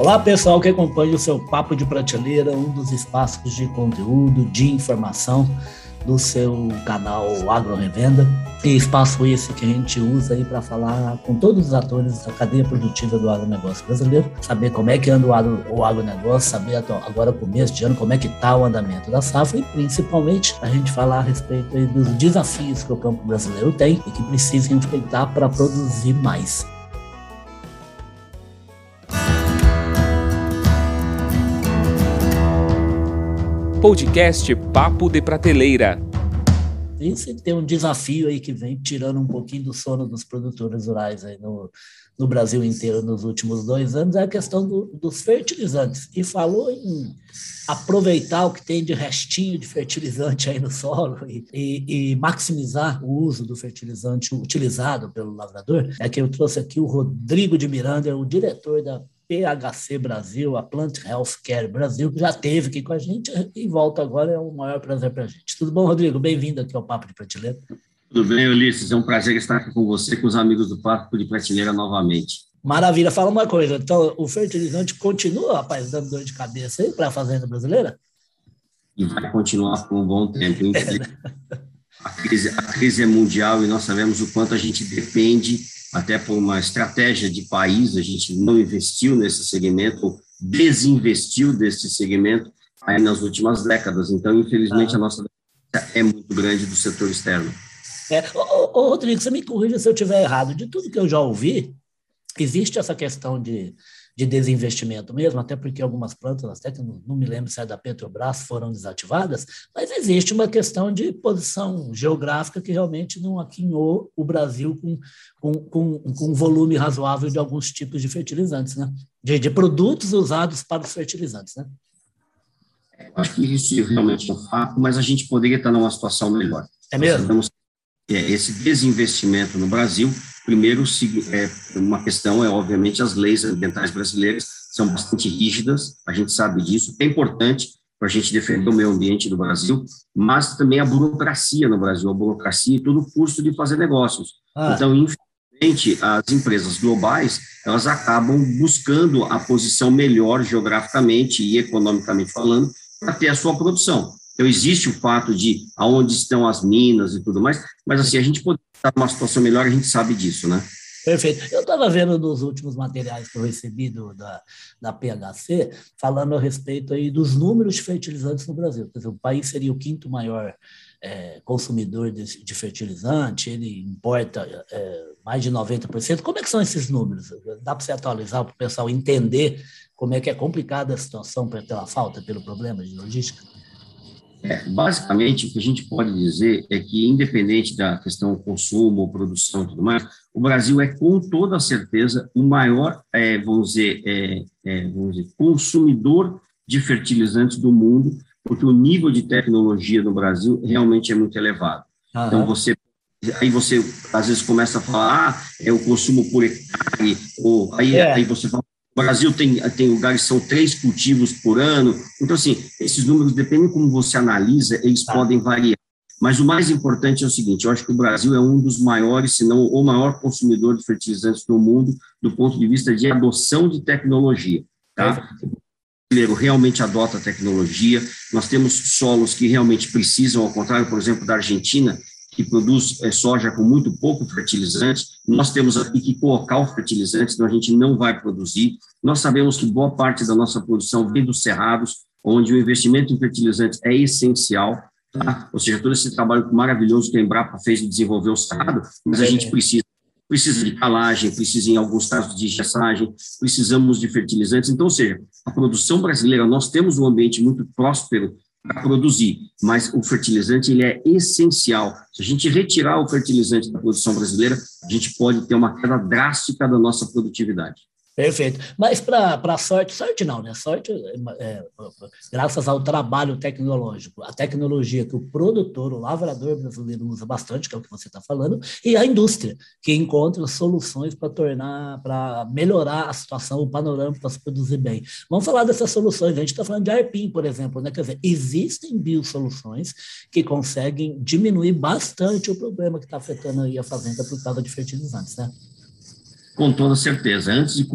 Olá, pessoal que acompanha o seu Papo de Prateleira, um dos espaços de conteúdo, de informação do seu canal Agro Revenda. E espaço esse que a gente usa aí para falar com todos os atores da cadeia produtiva do agronegócio brasileiro, saber como é que anda o, agro, o agronegócio, saber agora começo de ano como é que está o andamento da safra e principalmente a gente falar a respeito dos desafios que o campo brasileiro tem e que precisa enfrentar para produzir mais. Podcast Papo de Prateleira. Esse tem um desafio aí que vem tirando um pouquinho do sono dos produtores rurais aí no, no Brasil inteiro nos últimos dois anos, é a questão do, dos fertilizantes. E falou em aproveitar o que tem de restinho de fertilizante aí no solo e, e, e, maximizar o uso do fertilizante utilizado pelo lavrador, é que eu trouxe aqui o Rodrigo de Miranda, o diretor da PHC Brasil, a Plant Health Care Brasil, que já esteve aqui com a gente e volta agora, é um maior prazer para a gente. Tudo bom, Rodrigo? Bem-vindo aqui ao Papo de Prateleira. Tudo bem, Ulisses? É um prazer estar aqui com você, com os amigos do Papo de Prateleira novamente. Maravilha. Fala uma coisa, então o fertilizante continua, rapaz, dando dor de cabeça aí para a fazenda brasileira? E vai continuar por um bom tempo. É, né? a, crise, a crise é mundial e nós sabemos o quanto a gente depende até por uma estratégia de país, a gente não investiu nesse segmento, desinvestiu desse segmento aí nas últimas décadas. Então, infelizmente, ah. a nossa é muito grande do setor externo. É. Ô, ô, Rodrigo, você me corrija se eu estiver errado. De tudo que eu já ouvi, existe essa questão de de desinvestimento mesmo, até porque algumas plantas, até que não, não me lembro se é da Petrobras, foram desativadas, mas existe uma questão de posição geográfica que realmente não aquinhou o Brasil com, com, com, com um volume razoável de alguns tipos de fertilizantes, né? De, de produtos usados para os fertilizantes, né? Acho que isso realmente é um fato, mas a gente poderia estar numa situação melhor. É mesmo? é, esse desinvestimento no Brasil Primeiro, é, uma questão é, obviamente, as leis ambientais brasileiras são bastante rígidas, a gente sabe disso, é importante para a gente defender o meio ambiente do Brasil, mas também a burocracia no Brasil, a burocracia e todo o custo de fazer negócios. Ah. Então, infelizmente, as empresas globais, elas acabam buscando a posição melhor geograficamente e economicamente falando para ter a sua produção. Então, existe o fato de aonde estão as minas e tudo mais, mas assim, a gente pode estar numa situação melhor, a gente sabe disso, né? Perfeito. Eu estava vendo nos últimos materiais que eu recebi do, da, da PHC, falando a respeito aí dos números de fertilizantes no Brasil. Quer dizer, o país seria o quinto maior é, consumidor de, de, fertilizante, ele importa é, mais de 90%. Como é que são esses números? Dá para você atualizar para o pessoal entender como é que é complicada a situação pela falta, pelo problema de logística? É, basicamente, o que a gente pode dizer é que, independente da questão consumo, produção e tudo mais, o Brasil é, com toda certeza, o maior, é, vamos, dizer, é, é, vamos dizer, consumidor de fertilizantes do mundo, porque o nível de tecnologia no Brasil realmente é muito elevado. Uhum. Então, você aí você às vezes começa a falar, ah, é o consumo por hectare, ou aí, é. aí você fala, o Brasil tem, tem lugares que são três cultivos por ano. Então, assim, esses números, dependem como você analisa, eles tá. podem variar. Mas o mais importante é o seguinte: eu acho que o Brasil é um dos maiores, se não o maior consumidor de fertilizantes do mundo, do ponto de vista de adoção de tecnologia. Tá? O brasileiro realmente adota a tecnologia. Nós temos solos que realmente precisam, ao contrário, por exemplo, da Argentina, que produz é, soja com muito pouco fertilizante. Nós temos aqui que colocar o fertilizante, senão a gente não vai produzir. Nós sabemos que boa parte da nossa produção vem dos cerrados, onde o investimento em fertilizantes é essencial. Tá? Ou seja, todo esse trabalho maravilhoso que a Embrapa fez de desenvolver o cerrado, mas a gente precisa precisa de calagem, precisa, em alguns casos, de gessagem, precisamos de fertilizantes. Então, ou seja, a produção brasileira, nós temos um ambiente muito próspero para produzir, mas o fertilizante ele é essencial. Se a gente retirar o fertilizante da produção brasileira, a gente pode ter uma queda drástica da nossa produtividade. Perfeito. Mas para sorte, sorte não, né? Sorte, é, graças ao trabalho tecnológico, a tecnologia que o produtor, o lavrador brasileiro usa bastante, que é o que você está falando, e a indústria, que encontra soluções para tornar, para melhorar a situação, o panorama para se produzir bem. Vamos falar dessas soluções. A gente está falando de ARPIM, por exemplo, né? Quer dizer, existem biosoluções que conseguem diminuir bastante o problema que está afetando aí a fazenda por causa de fertilizantes, né? Com toda certeza. Antes de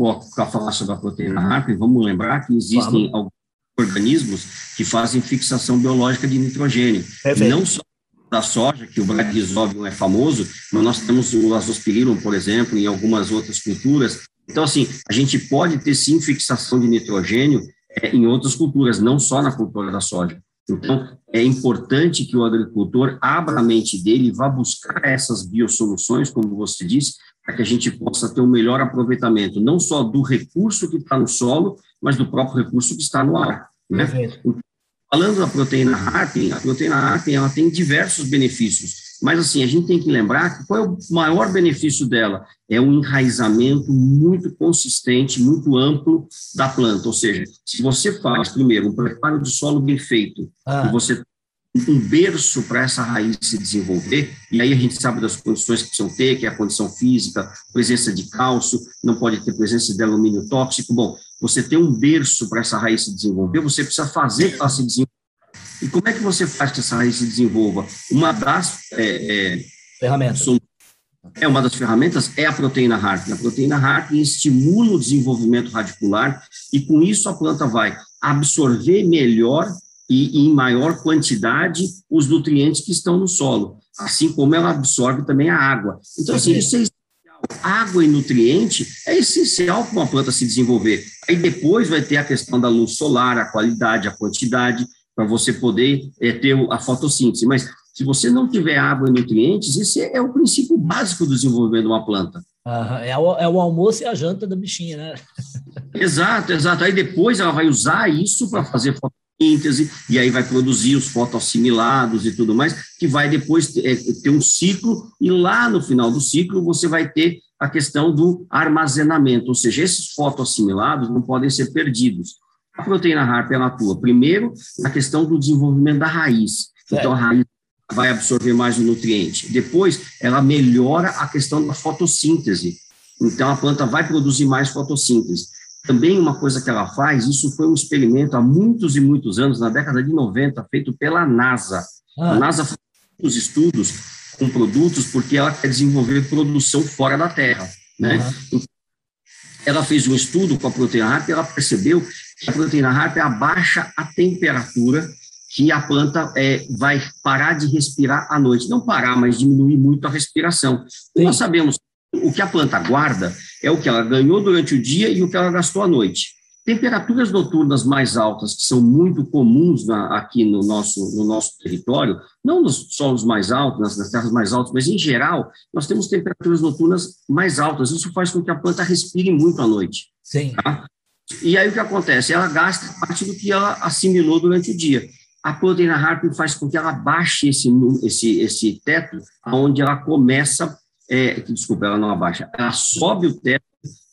falar sobre a proteína HARP, vamos lembrar que existem alguns organismos que fazem fixação biológica de nitrogênio. Perfeito. Não só da soja, que o Bradisóbio é famoso, mas nós temos o azospirillum, por exemplo, em algumas outras culturas. Então, assim, a gente pode ter sim fixação de nitrogênio é, em outras culturas, não só na cultura da soja. Então, é importante que o agricultor abra a mente dele e vá buscar essas biosoluções, como você disse, para que a gente possa ter um melhor aproveitamento, não só do recurso que está no solo, mas do próprio recurso que está no ar. Né? Falando da proteína Harping, a proteína Harping ela tem diversos benefícios, mas assim, a gente tem que lembrar que qual é o maior benefício dela? É um enraizamento muito consistente, muito amplo da planta, ou seja, se você faz primeiro um preparo de solo bem feito, ah. e você um berço para essa raiz se desenvolver, e aí a gente sabe das condições que precisam ter, que é a condição física, presença de cálcio, não pode ter presença de alumínio tóxico. Bom, você tem um berço para essa raiz se desenvolver, você precisa fazer para se desenvolver. E como é que você faz que essa raiz se desenvolva? Uma das é, é, ferramentas. É uma das ferramentas é a proteína HARP. A proteína HARP estimula o desenvolvimento radicular e com isso a planta vai absorver melhor e, em maior quantidade os nutrientes que estão no solo, assim como ela absorve também a água. Então, assim, isso é essencial. Água e nutriente é essencial para uma planta se desenvolver. Aí depois vai ter a questão da luz solar, a qualidade, a quantidade, para você poder é, ter a fotossíntese. Mas se você não tiver água e nutrientes, esse é o princípio básico do desenvolvimento de uma planta. Uhum. É, o, é o almoço e a janta da bichinha, né? exato, exato. Aí depois ela vai usar isso para fazer fotossíntese síntese, e aí vai produzir os fotoassimilados e tudo mais, que vai depois ter, é, ter um ciclo, e lá no final do ciclo você vai ter a questão do armazenamento, ou seja, esses fotoassimilados não podem ser perdidos. A proteína HARP ela atua primeiro na questão do desenvolvimento da raiz. Então a raiz vai absorver mais o nutriente. Depois ela melhora a questão da fotossíntese. Então a planta vai produzir mais fotossíntese. Também uma coisa que ela faz, isso foi um experimento há muitos e muitos anos, na década de 90, feito pela NASA. Ah. A NASA faz muitos estudos com produtos porque ela quer desenvolver produção fora da Terra, né? Uhum. Ela fez um estudo com a proteína HARP e ela percebeu que a proteína HARP abaixa a temperatura que a planta é, vai parar de respirar à noite. Não parar, mas diminuir muito a respiração. Nós sabemos o que a planta guarda é o que ela ganhou durante o dia e o que ela gastou à noite. Temperaturas noturnas mais altas, que são muito comuns na, aqui no nosso, no nosso território, não nos solos mais altos, nas, nas terras mais altas, mas em geral, nós temos temperaturas noturnas mais altas. Isso faz com que a planta respire muito à noite. Sim. Tá? E aí o que acontece? Ela gasta parte do que ela assimilou durante o dia. A proteína HARP faz com que ela baixe esse, esse, esse teto, onde ela começa é, desculpa, ela não abaixa, ela sobe o teto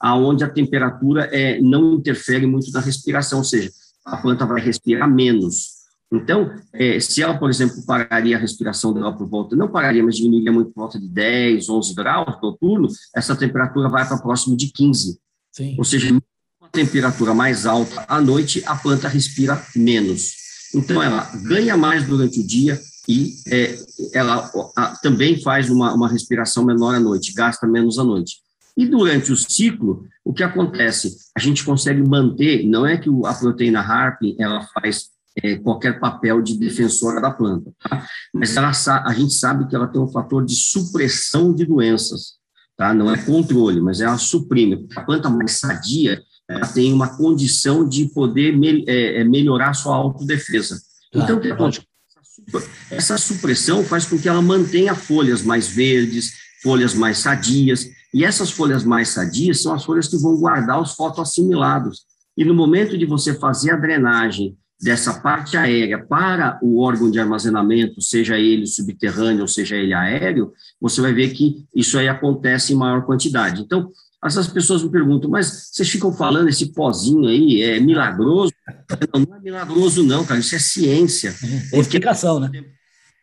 aonde a temperatura é, não interfere muito na respiração, ou seja, a planta vai respirar menos. Então, é, se ela, por exemplo, pararia a respiração dela por volta, não pararia, mas diminuiria muito por volta de 10, 11 graus noturno, essa temperatura vai para próximo de 15. Sim. Ou seja, uma temperatura mais alta à noite, a planta respira menos. Então, ela ganha mais durante o dia, e é, ela a, também faz uma, uma respiração menor à noite, gasta menos à noite. E durante o ciclo, o que acontece? A gente consegue manter, não é que a proteína HARP ela faz é, qualquer papel de defensora da planta, tá? mas ela, a gente sabe que ela tem um fator de supressão de doenças, tá? não é controle, mas ela suprime. A planta mais sadia, ela tem uma condição de poder me, é, é melhorar sua autodefesa. Então, o que acontece? Essa supressão faz com que ela mantenha folhas mais verdes, folhas mais sadias, e essas folhas mais sadias são as folhas que vão guardar os fotoassimilados. E no momento de você fazer a drenagem dessa parte aérea para o órgão de armazenamento, seja ele subterrâneo ou seja ele aéreo, você vai ver que isso aí acontece em maior quantidade. Então, essas pessoas me perguntam, mas vocês ficam falando esse pozinho aí, é milagroso? Não, não é milagroso não, cara, isso é ciência. É explicação, né?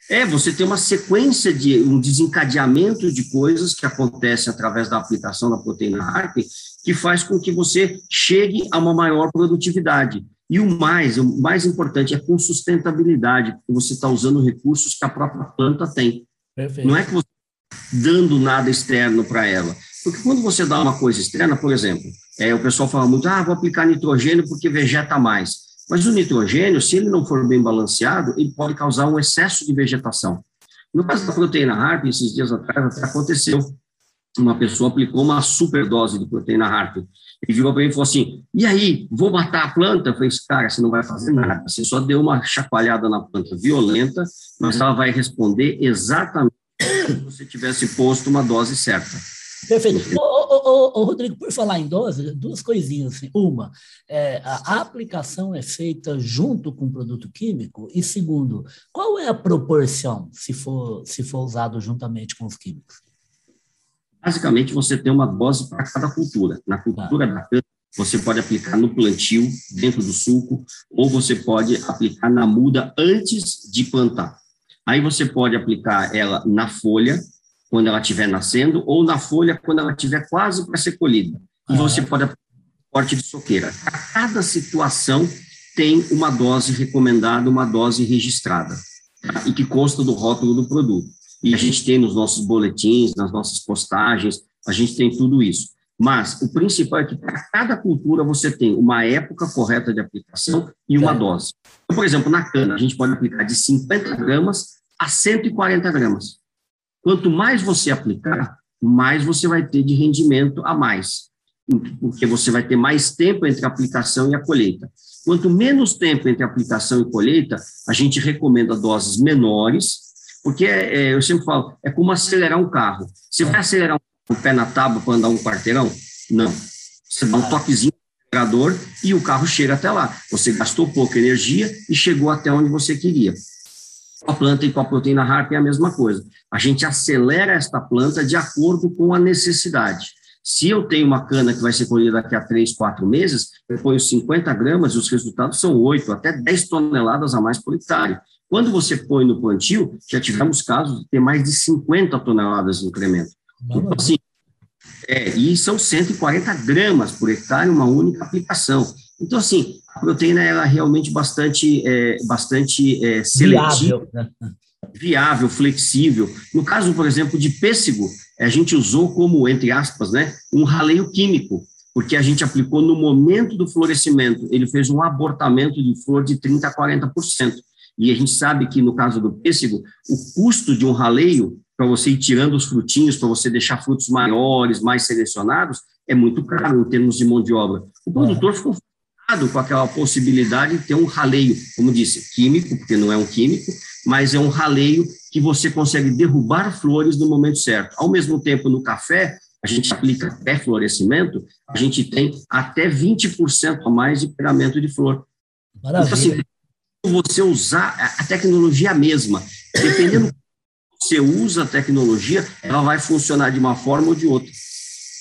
É, você tem uma sequência de um desencadeamento de coisas que acontece através da aplicação da proteína HARP, que faz com que você chegue a uma maior produtividade. E o mais, o mais importante é com sustentabilidade, porque você está usando recursos que a própria planta tem. Perfeito. Não é que você dando nada externo para ela. Porque quando você dá uma coisa externa, por exemplo, é, o pessoal fala muito, ah, vou aplicar nitrogênio porque vegeta mais. Mas o nitrogênio, se ele não for bem balanceado, ele pode causar um excesso de vegetação. No caso da proteína HARP, esses dias atrás aconteceu, uma pessoa aplicou uma superdose de proteína HARP. Ele virou para mim e falou assim, e aí, vou matar a planta? Eu falei, cara, você não vai fazer nada, você só deu uma chacoalhada na planta violenta, mas ela vai responder exatamente se você tivesse posto uma dose certa. Perfeito. Ô, ô, ô, Rodrigo, por falar em dose, duas coisinhas. Assim. Uma, é, a aplicação é feita junto com o produto químico? E segundo, qual é a proporção se for, se for usado juntamente com os químicos? Basicamente, você tem uma dose para cada cultura. Na cultura ah. da cana, você pode aplicar no plantio, dentro do suco, ou você pode aplicar na muda antes de plantar. Aí você pode aplicar ela na folha, quando ela estiver nascendo, ou na folha quando ela estiver quase para ser colhida. E você pode aplicar corte de soqueira. Cada situação tem uma dose recomendada, uma dose registrada, tá? e que consta do rótulo do produto. E a gente tem nos nossos boletins, nas nossas postagens, a gente tem tudo isso. Mas o principal é que para cada cultura você tem uma época correta de aplicação e uma dose. Então, por exemplo, na cana, a gente pode aplicar de 50 gramas a 140 gramas. Quanto mais você aplicar, mais você vai ter de rendimento a mais, porque você vai ter mais tempo entre a aplicação e a colheita. Quanto menos tempo entre aplicação e colheita, a gente recomenda doses menores, porque é, eu sempre falo, é como acelerar um carro. Você vai acelerar um pé na tábua para andar um quarteirão? Não. Você dá um toquezinho no acelerador e o carro chega até lá. Você gastou pouca energia e chegou até onde você queria. Com a planta e com a proteína HARP é a mesma coisa. A gente acelera esta planta de acordo com a necessidade. Se eu tenho uma cana que vai ser colhida daqui a 3, 4 meses, eu ponho 50 gramas e os resultados são 8, até 10 toneladas a mais por hectare. Quando você põe no plantio, já tivemos casos de ter mais de 50 toneladas de incremento. Então, assim, é, e são 140 gramas por hectare, uma única aplicação. Então, assim, a proteína ela é realmente bastante, é, bastante é, seletiva, viável, né? viável, flexível. No caso, por exemplo, de pêssego, a gente usou como, entre aspas, né, um raleio químico, porque a gente aplicou no momento do florescimento, ele fez um abortamento de flor de 30% a 40%. E a gente sabe que, no caso do pêssego, o custo de um raleio, para você ir tirando os frutinhos, para você deixar frutos maiores, mais selecionados, é muito caro em termos de mão de obra. O produtor ficou com aquela possibilidade de ter um raleio, como disse, químico, porque não é um químico, mas é um raleio que você consegue derrubar flores no momento certo. Ao mesmo tempo, no café, a gente aplica até florescimento, a gente tem até 20% a mais de pegamento de flor. Maravilha. Então, assim, você usar a tecnologia mesma, dependendo você usa a tecnologia, ela vai funcionar de uma forma ou de outra.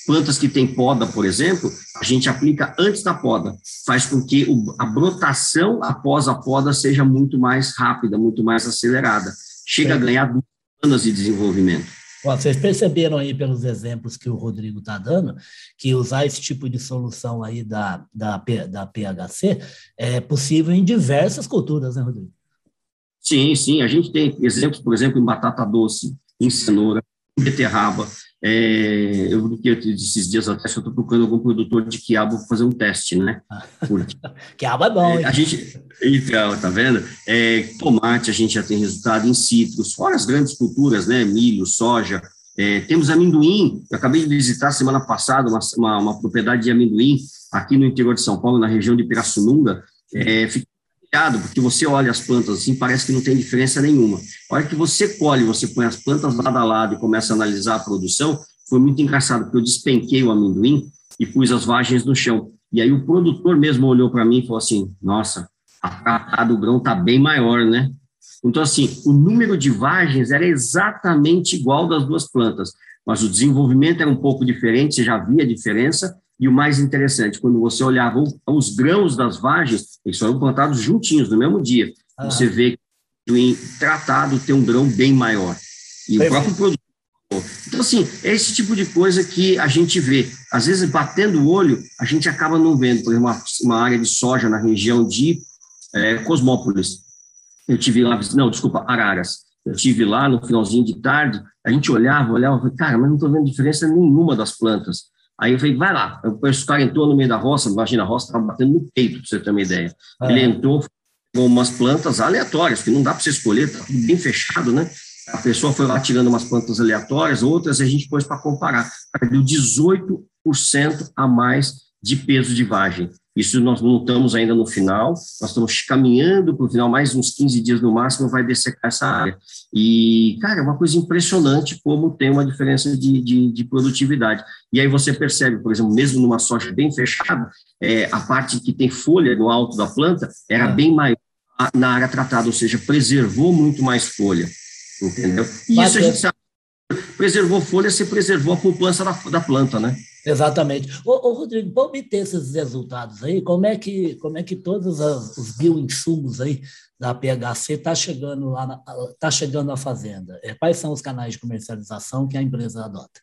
Plantas que têm poda, por exemplo, a gente aplica antes da poda, faz com que a brotação após a poda seja muito mais rápida, muito mais acelerada. Chega a ganhar duas anos de desenvolvimento. Vocês perceberam aí pelos exemplos que o Rodrigo está dando, que usar esse tipo de solução aí da, da, da PHC é possível em diversas culturas, né, Rodrigo? Sim, sim. A gente tem exemplos, por exemplo, em batata doce, em cenoura, beterraba. É, eu que esses dias até, eu estou procurando algum produtor de quiabo para fazer um teste, né? Porque, quiabo é bom, é, A gente, então, tá vendo? É, tomate, a gente já tem resultado em citros, fora as grandes culturas, né? Milho, soja. É, temos amendoim, eu acabei de visitar semana passada uma, uma, uma, propriedade de amendoim aqui no interior de São Paulo, na região de Pirassununga. É, fiquei porque você olha as plantas assim, parece que não tem diferença nenhuma. A hora que você colhe, você põe as plantas lado a lado e começa a analisar a produção, foi muito engraçado, porque eu despenquei o amendoim e pus as vagens no chão. E aí o produtor mesmo olhou para mim e falou assim, nossa, a, a do grão está bem maior, né? Então, assim, o número de vagens era exatamente igual das duas plantas, mas o desenvolvimento era um pouco diferente, você já via a diferença, e o mais interessante, quando você olhava os grãos das vagens, eles foram plantados juntinhos, no mesmo dia. Ah. Você vê que o tratado tem um grão bem maior. E Perfeito. o próprio produto. Então, assim, é esse tipo de coisa que a gente vê. Às vezes, batendo o olho, a gente acaba não vendo. Por exemplo, uma, uma área de soja na região de é, Cosmópolis. Eu tive lá, não, desculpa, Araras. eu estive lá no finalzinho de tarde, a gente olhava, olhava, cara, mas não estou vendo diferença nenhuma das plantas. Aí eu falei, vai lá. O cara entrou no meio da roça, imagina, a roça estava batendo no peito, para você ter uma ideia. É. Ele entrou com umas plantas aleatórias, que não dá para você escolher, está tudo bem fechado, né? A pessoa foi lá tirando umas plantas aleatórias, outras a gente pôs para comparar. Deu 18% a mais de peso de vagem. Isso nós não estamos ainda no final, nós estamos caminhando para o final, mais uns 15 dias no máximo vai dessecar essa área. E, cara, é uma coisa impressionante como tem uma diferença de, de, de produtividade. E aí você percebe, por exemplo, mesmo numa soja bem fechada, é, a parte que tem folha no alto da planta era é. bem maior na área tratada, ou seja, preservou muito mais folha, entendeu? E isso a gente sabe, preservou folha, você preservou a poupança da, da planta, né? Exatamente. Ô, ô, Rodrigo, para obter esses resultados aí, como é que, como é que todos as, os bioinsumos aí da PHC está chegando lá, na, tá chegando na fazenda? É, quais são os canais de comercialização que a empresa adota?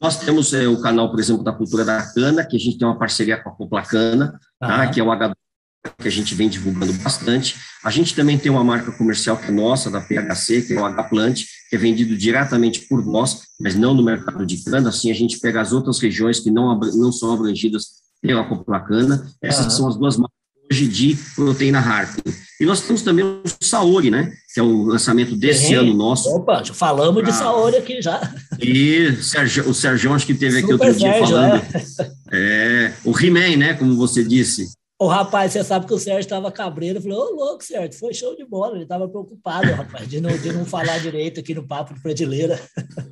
Nós temos é, o canal, por exemplo, da cultura da cana, que a gente tem uma parceria com a Coplacana, tá, que é o H que a gente vem divulgando bastante. A gente também tem uma marca comercial que é nossa, da PHC, que é o H-Plant, que é vendido diretamente por nós, mas não no mercado de cana. Assim, a gente pega as outras regiões que não, não são abrangidas pela Coplacana. Essas uhum. são as duas marcas hoje de proteína Harpin. E nós temos também o Saori, né? Que é o lançamento desse ano nosso. Opa, falamos ah, de Saori aqui já. E o Sérgio acho que teve aqui Super outro dia Sérgio, falando. É. é o He-Man, né? Como você disse. O rapaz, você sabe que o Sérgio estava cabreiro. Falei, ô, louco, Sérgio, foi show de bola. Ele estava preocupado, rapaz, de não, de não falar direito aqui no Papo de Prateleira.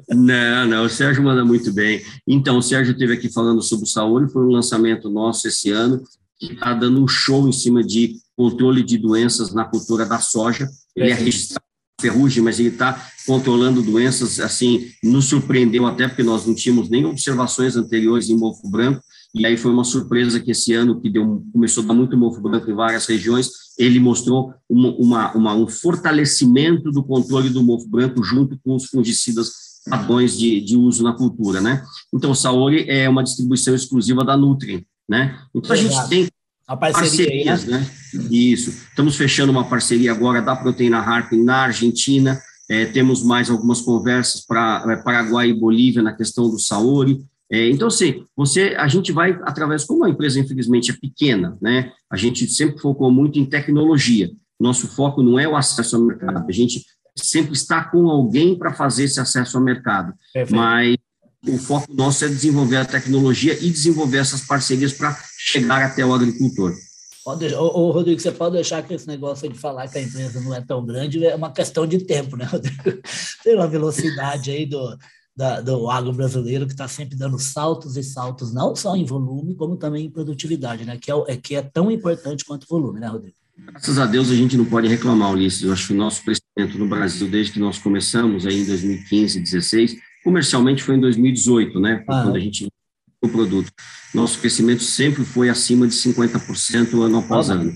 Não, não, o Sérgio manda muito bem. Então, o Sérgio esteve aqui falando sobre o Saúde, foi um lançamento nosso esse ano, que está dando um show em cima de controle de doenças na cultura da soja. Ele é registrado ferrugem, mas ele está controlando doenças, assim, nos surpreendeu até porque nós não tínhamos nem observações anteriores em mofo branco, e aí foi uma surpresa que esse ano, que deu, começou a dar muito mofo branco em várias regiões, ele mostrou uma, uma, uma, um fortalecimento do controle do mofo branco junto com os fungicidas padrões de, de uso na cultura, né? Então, o Saori é uma distribuição exclusiva da Nutri, né? Então, a gente tem a parceria parcerias, aí, né? né? Isso. Estamos fechando uma parceria agora da Proteína Harp na Argentina, é, temos mais algumas conversas para é, Paraguai e Bolívia na questão do Saori, é, então, assim, você, a gente vai através, como a empresa infelizmente é pequena, né? A gente sempre focou muito em tecnologia. Nosso foco não é o acesso ao mercado. A gente sempre está com alguém para fazer esse acesso ao mercado. Perfeito. Mas o foco nosso é desenvolver a tecnologia e desenvolver essas parcerias para chegar até o agricultor. Pode, ô, ô, Rodrigo, você pode deixar que esse negócio de falar que a empresa não é tão grande é uma questão de tempo, né, Rodrigo? Tem uma velocidade aí do, da, do agro brasileiro, que está sempre dando saltos e saltos, não só em volume, como também em produtividade, né? Que é, é, que é tão importante quanto o volume, né, Rodrigo? Graças a Deus a gente não pode reclamar, Ulisses. Eu acho que o nosso crescimento no Brasil, desde que nós começamos aí em 2015, 2016, comercialmente foi em 2018, né? Quando a gente o produto. Nosso crescimento sempre foi acima de 50% ano após ano.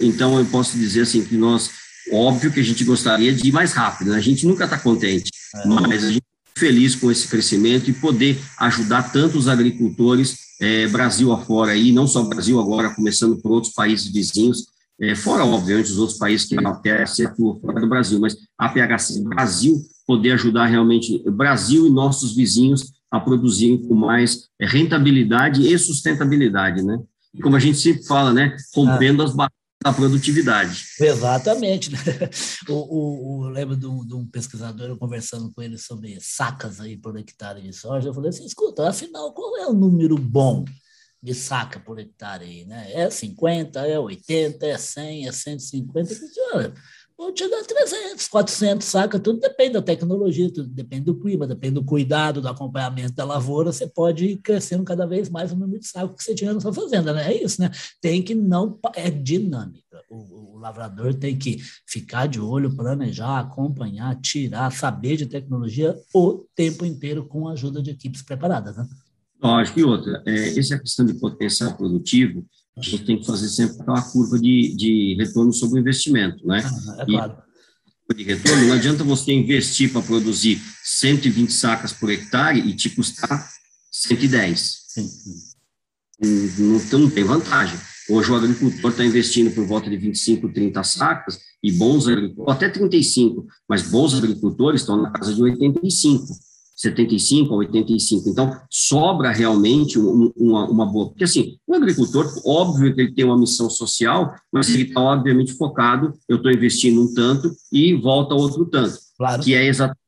Então, eu posso dizer assim que nós, óbvio que a gente gostaria de ir mais rápido, né? a gente nunca está contente, é. mas a gente feliz com esse crescimento e poder ajudar tanto os agricultores é, Brasil afora, e não só Brasil agora, começando por outros países vizinhos, é, fora, obviamente, os outros países que até se atuam fora do Brasil, mas a PHC Brasil poder ajudar realmente Brasil e nossos vizinhos a produzirem com mais é, rentabilidade e sustentabilidade, né? Como a gente sempre fala, né? Rompendo ah. as barreiras da produtividade. Exatamente. Né? O, o, o, lembro de um, de um, pesquisador, eu conversando com ele sobre sacas aí por hectare de soja, eu falei assim, escuta, afinal, qual é o número bom de saca por hectare aí, né? É 50, é 80, é 100, é 150? Eu disse, olha, vou te dar 300, 400, saca? Tudo depende da tecnologia, tudo depende do clima, depende do cuidado, do acompanhamento da lavoura. Você pode ir crescendo cada vez mais o número de sacos que você tinha na sua fazenda, né? É isso, né? Tem que não. É dinâmica. O, o lavrador tem que ficar de olho, planejar, acompanhar, tirar, saber de tecnologia o tempo inteiro com a ajuda de equipes preparadas, né? Lógico, e outra, é, essa é questão de potencial produtivo, a gente tem que fazer sempre aquela curva de, de retorno sobre o investimento, né? é claro. E, de retorno, não adianta você investir para produzir 120 sacas por hectare e te custar 110. Sim. Não, não tem vantagem. Hoje o agricultor está investindo por volta de 25, 30 sacas, e bons agricultores, até 35, mas bons agricultores estão na casa de 85. 75 a 85. Então, sobra realmente uma, uma boa. Porque, assim, o agricultor, óbvio que ele tem uma missão social, mas ele está, obviamente, focado. Eu estou investindo um tanto e volta outro tanto. Claro. Que é exatamente.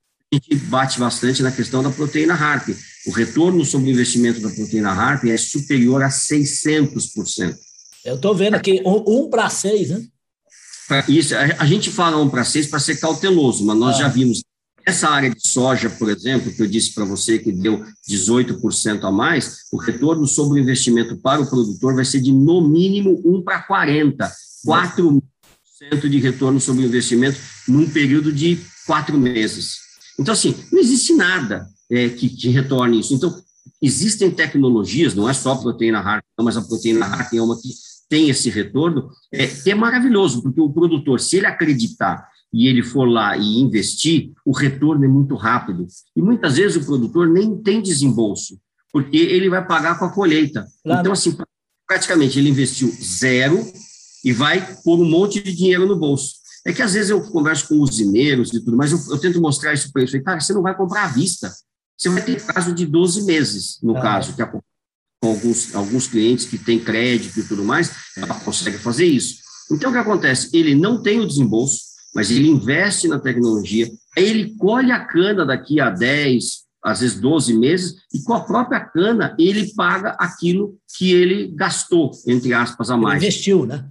Bate bastante na questão da proteína HARP. O retorno sobre o investimento da proteína HARP é superior a 600%. Eu estou vendo aqui, um, um para seis, né? Isso, a, a, gente fala um para seis para ser cauteloso, mas nós ah. já vimos essa área de soja, por exemplo, que eu disse para você que deu 18% a mais, o retorno sobre o investimento para o produtor vai ser de no mínimo 1 para 40, 4% de retorno sobre o investimento num período de quatro meses. Então, assim, não existe nada é, que, que retorne isso. Então, existem tecnologias, não é só a proteína HARP, mas a proteína HARP é uma que tem esse retorno, é, que é maravilhoso, porque o produtor, se ele acreditar e ele for lá e investir, o retorno é muito rápido. E muitas vezes o produtor nem tem desembolso, porque ele vai pagar com a colheita. Claro. Então, assim, praticamente ele investiu zero e vai pôr um monte de dinheiro no bolso. É que às vezes eu converso com usineiros e tudo, mas eu, eu tento mostrar isso para eles. Falei, cara, você não vai comprar à vista. Você vai ter prazo de 12 meses, no ah. caso, que a, com alguns, alguns clientes que têm crédito e tudo mais, ela consegue fazer isso. Então, o que acontece? Ele não tem o desembolso, mas ele investe na tecnologia, aí ele colhe a cana daqui a 10, às vezes 12 meses, e com a própria cana ele paga aquilo que ele gastou, entre aspas, a mais. Ele investiu, né?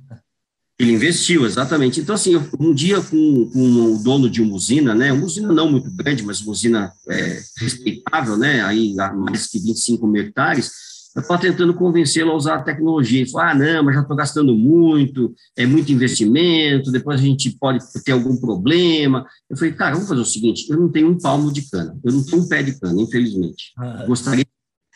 Ele investiu, exatamente. Então, assim, um dia com, com o dono de uma usina, né, uma usina não muito grande, mas uma usina é, respeitável, né, aí mais que 25 hectares, eu estava tentando convencê-lo a usar a tecnologia. Ele falou, ah, não, mas já estou gastando muito, é muito investimento, depois a gente pode ter algum problema. Eu falei, cara, vamos fazer o seguinte, eu não tenho um palmo de cana, eu não tenho um pé de cana, infelizmente. Ah. Gostaria,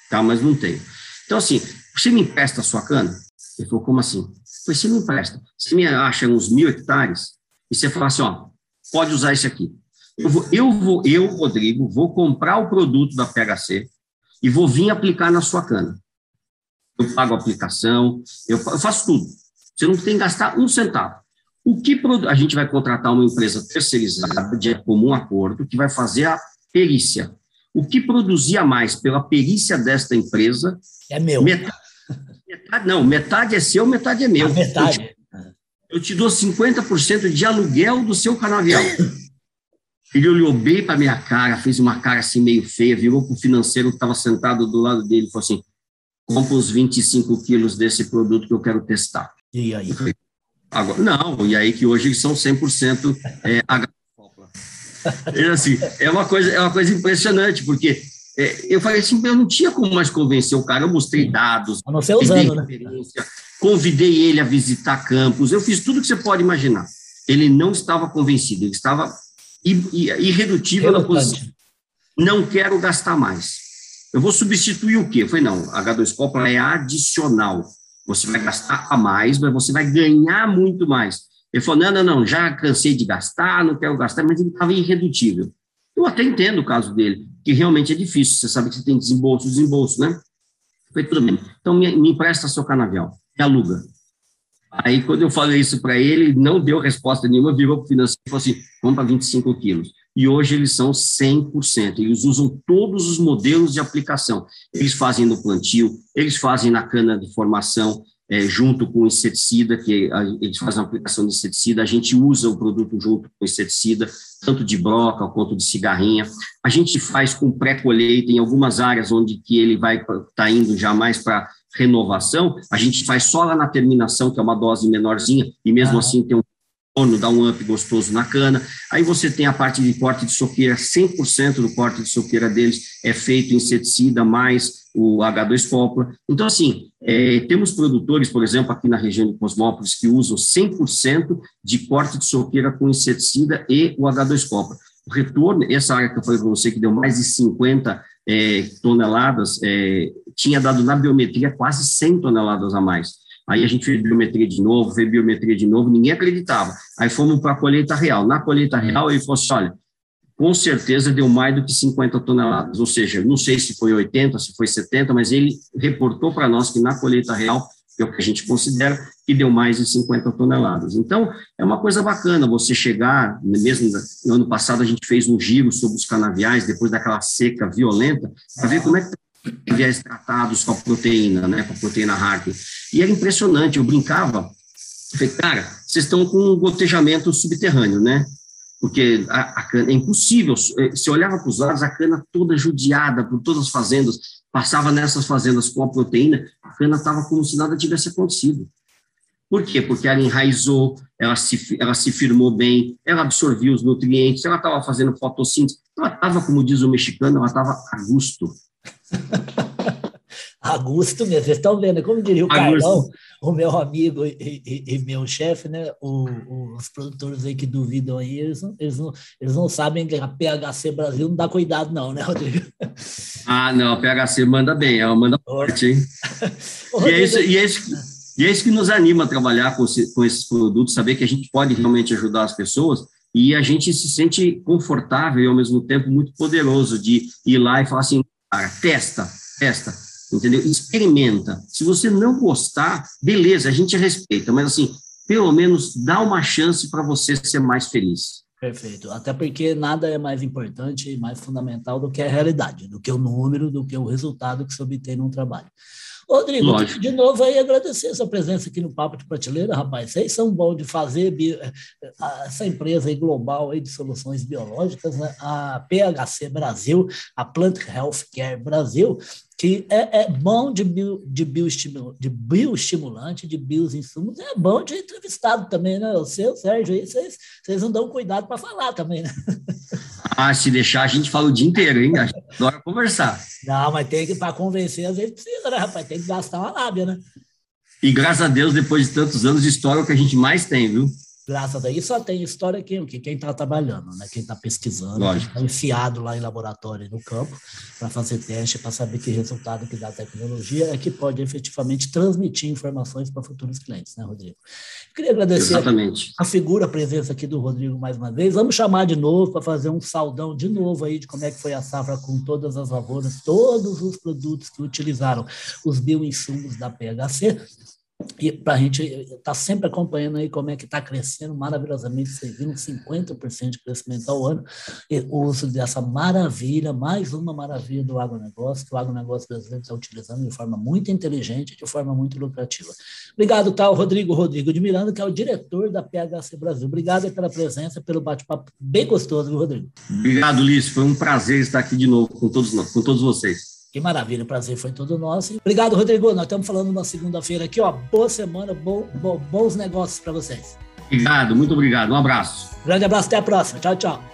tá, mas não tenho. Então, assim, você me empresta a sua cana? Ele falou, como assim? Eu falei, você me empresta. Você me acha uns mil hectares e você fala assim, ó, pode usar esse aqui. Eu, vou, eu, vou, eu, Rodrigo, vou comprar o produto da PHC e vou vir aplicar na sua cana eu pago a aplicação, eu faço tudo. Você não tem que gastar um centavo. O que a gente vai contratar uma empresa terceirizada de comum acordo que vai fazer a perícia. O que produzia mais pela perícia desta empresa é meu. Metade, metade não, metade é seu, metade é meu. A metade. Eu te, eu te dou 50% de aluguel do seu canavial. Ele olhou bem para minha cara, fez uma cara assim meio feia, virou para o financeiro que estava sentado do lado dele e falou assim: compro os 25 quilos desse produto que eu quero testar. E aí? Agora, não, e aí que hoje eles são 100% é. É assim, é uma coisa, é uma coisa impressionante, porque é, eu falei assim, eu não tinha como mais convencer o cara, eu mostrei dados, a não ser usando, né? convidei ele a visitar campos, eu fiz tudo que você pode imaginar. Ele não estava convencido, ele estava irredutível na posição. Não quero gastar mais. Eu vou substituir o quê? Eu falei, não, H2 Copla é adicional. Você vai gastar a mais, mas você vai ganhar muito mais. Ele falou, não, não, não, já cansei de gastar, não quero gastar, mas ele estava irredutível. Eu até entendo o caso dele, que realmente é difícil, você sabe que você tem desembolso, desembolso, né? Eu falei, tudo bem, então me, me empresta seu canavial, me aluga. Aí, quando eu falei isso para ele, não deu resposta nenhuma, virou para o financeiro e falou assim, vamos para 25 quilos e hoje eles são 100%. Eles usam todos os modelos de aplicação. Eles fazem no plantio, eles fazem na cana de formação, é, junto com inseticida, que a, eles fazem a aplicação de inseticida, a gente usa o produto junto com inseticida, tanto de broca quanto de cigarrinha. A gente faz com pré-colheita em algumas áreas onde que ele vai estar tá indo já mais para renovação, a gente faz só lá na terminação, que é uma dose menorzinha, e mesmo ah. assim tem um dá um up gostoso na cana. Aí você tem a parte de corte de soqueira, 100% do corte de soqueira deles é feito inseticida mais o H2 copra. Então, assim, é, temos produtores, por exemplo, aqui na região de Cosmópolis, que usam 100% de corte de soqueira com inseticida e o H2 copra. O retorno, essa área que eu falei para você, que deu mais de 50 é, toneladas, é, tinha dado na biometria quase 100 toneladas a mais. Aí a gente fez biometria de novo, fez biometria de novo, ninguém acreditava. Aí fomos para a colheita real. Na colheita real, ele falou assim: olha, com certeza deu mais do que 50 toneladas. Ou seja, não sei se foi 80, se foi 70, mas ele reportou para nós que na colheita real que é o que a gente considera, que deu mais de 50 toneladas. Então, é uma coisa bacana você chegar, mesmo no ano passado a gente fez um giro sobre os canaviais, depois daquela seca violenta, para ver como é que canaviais tratados com a proteína, né, com a proteína Hartley. E era impressionante, eu brincava, falei, cara, vocês estão com um gotejamento subterrâneo, né? Porque a, a cana é impossível. Se olhava para os lados, a cana toda judiada por todas as fazendas, passava nessas fazendas com a proteína, a cana estava como se nada tivesse acontecido. Por quê? Porque ela enraizou, ela se, ela se firmou bem, ela absorvia os nutrientes, ela estava fazendo fotossíntese, ela estava, como diz o mexicano, ela estava a gosto. Augusto mesmo, vocês estão vendo, como diria o Carlão, o meu amigo e, e, e meu chefe, né? O, os produtores aí que duvidam aí, eles não, eles, não, eles não sabem que a PHC Brasil não dá cuidado, não, né, Rodrigo? Ah, não, a PHC manda bem, ela manda forte, hein? e, é isso, e, é isso, e é isso que nos anima a trabalhar com, com esses produtos, saber que a gente pode realmente ajudar as pessoas e a gente se sente confortável e ao mesmo tempo muito poderoso de ir lá e falar assim, cara, testa, testa entendeu? Experimenta. Se você não gostar, beleza, a gente respeita, mas assim, pelo menos dá uma chance para você ser mais feliz. Perfeito. Até porque nada é mais importante e mais fundamental do que a realidade, do que o número, do que o resultado que se obtém num trabalho. Rodrigo, Lógico. de novo aí agradecer a sua presença aqui no Papo de Prateleira, rapaz. Vocês são bons de fazer bio, eh, essa empresa aí global aí de soluções biológicas, né? a PHC Brasil, a Plant Health Care Brasil, que é, é bom de, bio, de, bioestimulante, de bioestimulante, de bioinsumos, é bom de entrevistado também, né? O seu, Sérgio, aí vocês, vocês não dão cuidado para falar também, né? Ah, se deixar, a gente fala o dia inteiro, hein? A gente adora conversar. Não, mas tem que, para convencer, às vezes precisa, né, rapaz? Tem que gastar uma lábia, né? E graças a Deus, depois de tantos anos de história, é o que a gente mais tem, viu? Graças a Deus. só tem história quem, quem está trabalhando, né? quem está pesquisando, está enfiado lá em laboratório no campo para fazer teste, para saber que resultado que dá a tecnologia é que pode efetivamente transmitir informações para futuros clientes, né, Rodrigo? Eu queria agradecer Exatamente. a figura, a presença aqui do Rodrigo mais uma vez. Vamos chamar de novo para fazer um saldão de novo aí de como é que foi a safra com todas as lavouras, todos os produtos que utilizaram os bioinsumos da PHC e para a gente estar tá sempre acompanhando aí como é que está crescendo maravilhosamente, servindo 50% de crescimento ao ano, o uso dessa maravilha, mais uma maravilha do agronegócio, que o agronegócio brasileiro está utilizando de forma muito inteligente, de forma muito lucrativa. Obrigado, tal, Rodrigo Rodrigo de Miranda, que é o diretor da PHC Brasil. Obrigado pela presença, pelo bate-papo bem gostoso, Rodrigo? Obrigado, Liz. Foi um prazer estar aqui de novo com todos, com todos vocês. Que maravilha, o prazer foi todo nosso. Obrigado, Rodrigo. Nós estamos falando uma segunda-feira aqui, ó. Boa semana, bom, bom, bons negócios para vocês. Obrigado, muito obrigado. Um abraço. Grande abraço, até a próxima. Tchau, tchau.